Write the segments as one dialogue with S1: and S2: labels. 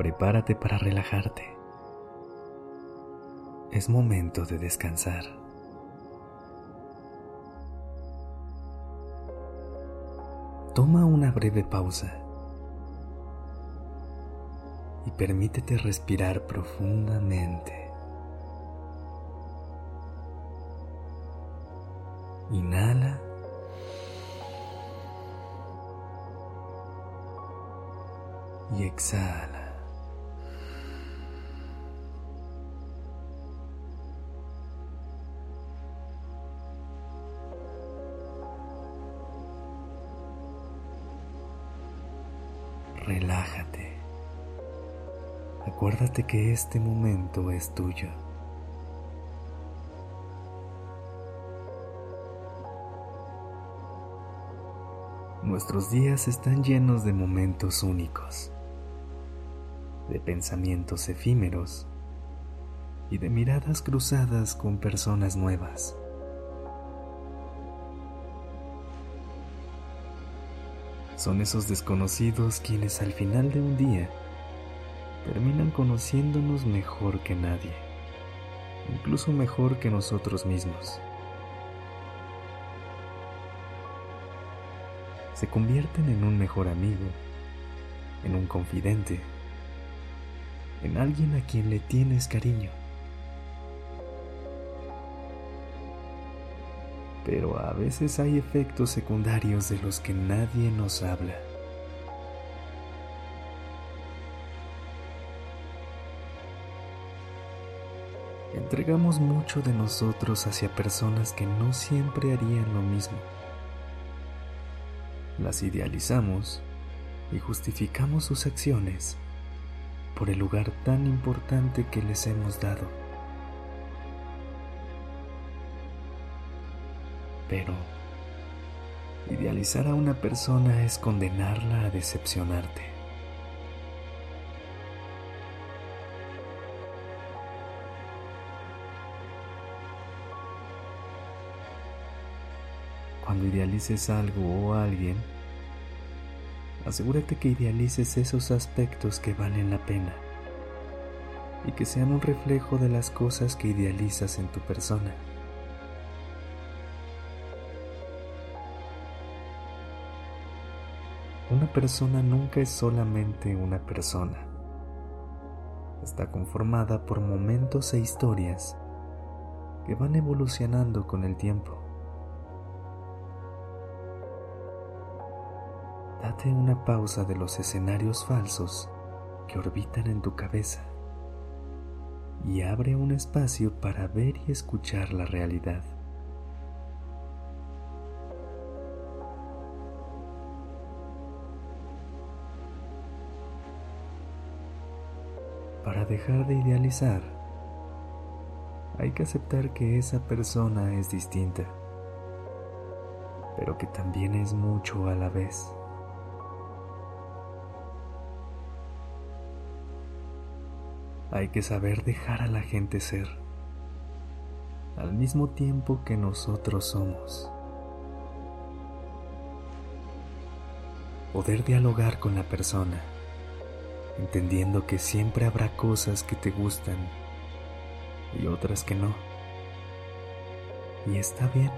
S1: Prepárate para relajarte. Es momento de descansar. Toma una breve pausa y permítete respirar profundamente. Inhala. Y exhala. Relájate. Acuérdate que este momento es tuyo. Nuestros días están llenos de momentos únicos, de pensamientos efímeros y de miradas cruzadas con personas nuevas. Son esos desconocidos quienes al final de un día terminan conociéndonos mejor que nadie, incluso mejor que nosotros mismos. Se convierten en un mejor amigo, en un confidente, en alguien a quien le tienes cariño. Pero a veces hay efectos secundarios de los que nadie nos habla. Entregamos mucho de nosotros hacia personas que no siempre harían lo mismo. Las idealizamos y justificamos sus acciones por el lugar tan importante que les hemos dado. Pero idealizar a una persona es condenarla a decepcionarte. Cuando idealices algo o alguien, asegúrate que idealices esos aspectos que valen la pena y que sean un reflejo de las cosas que idealizas en tu persona. Persona nunca es solamente una persona. Está conformada por momentos e historias que van evolucionando con el tiempo. Date una pausa de los escenarios falsos que orbitan en tu cabeza y abre un espacio para ver y escuchar la realidad. Para dejar de idealizar, hay que aceptar que esa persona es distinta, pero que también es mucho a la vez. Hay que saber dejar a la gente ser, al mismo tiempo que nosotros somos. Poder dialogar con la persona entendiendo que siempre habrá cosas que te gustan y otras que no. Y está bien.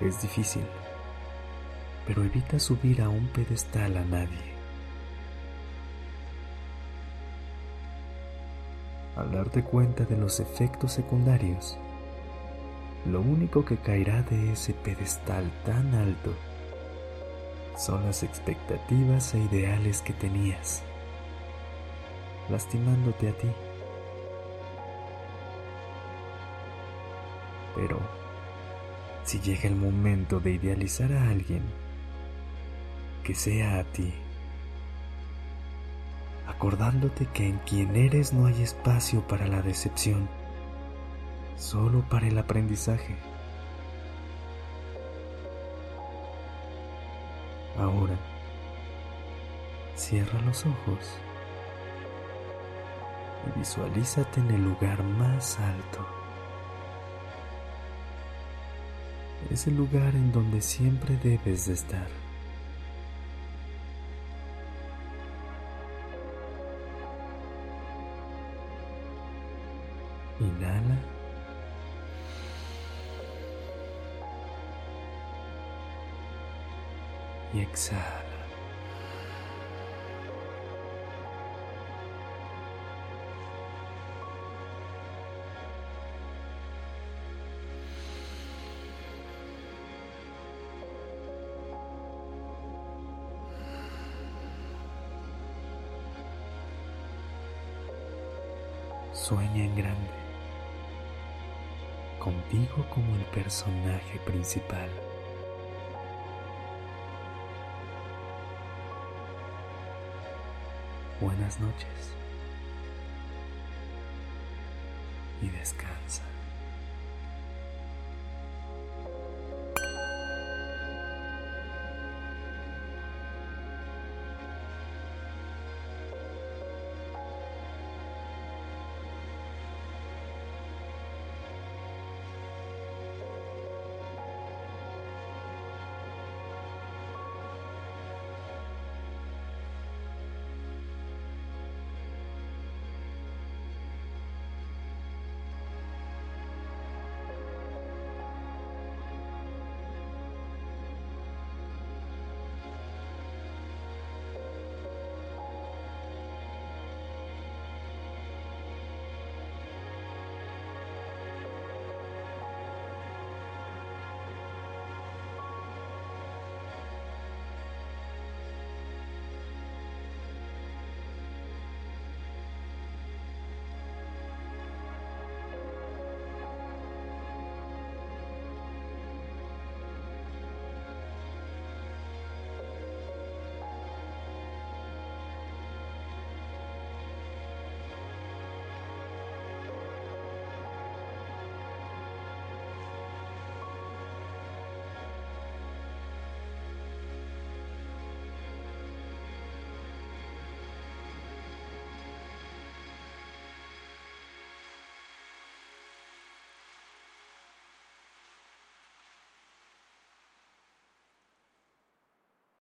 S1: Es difícil, pero evita subir a un pedestal a nadie. Al darte cuenta de los efectos secundarios, lo único que caerá de ese pedestal tan alto son las expectativas e ideales que tenías, lastimándote a ti. Pero, si llega el momento de idealizar a alguien, que sea a ti, recordándote que en quien eres no hay espacio para la decepción, solo para el aprendizaje. Ahora, cierra los ojos y visualízate en el lugar más alto. Es el lugar en donde siempre debes de estar. Inhala. Y exhala. Sueña en grande, contigo como el personaje principal. Buenas noches y descansa.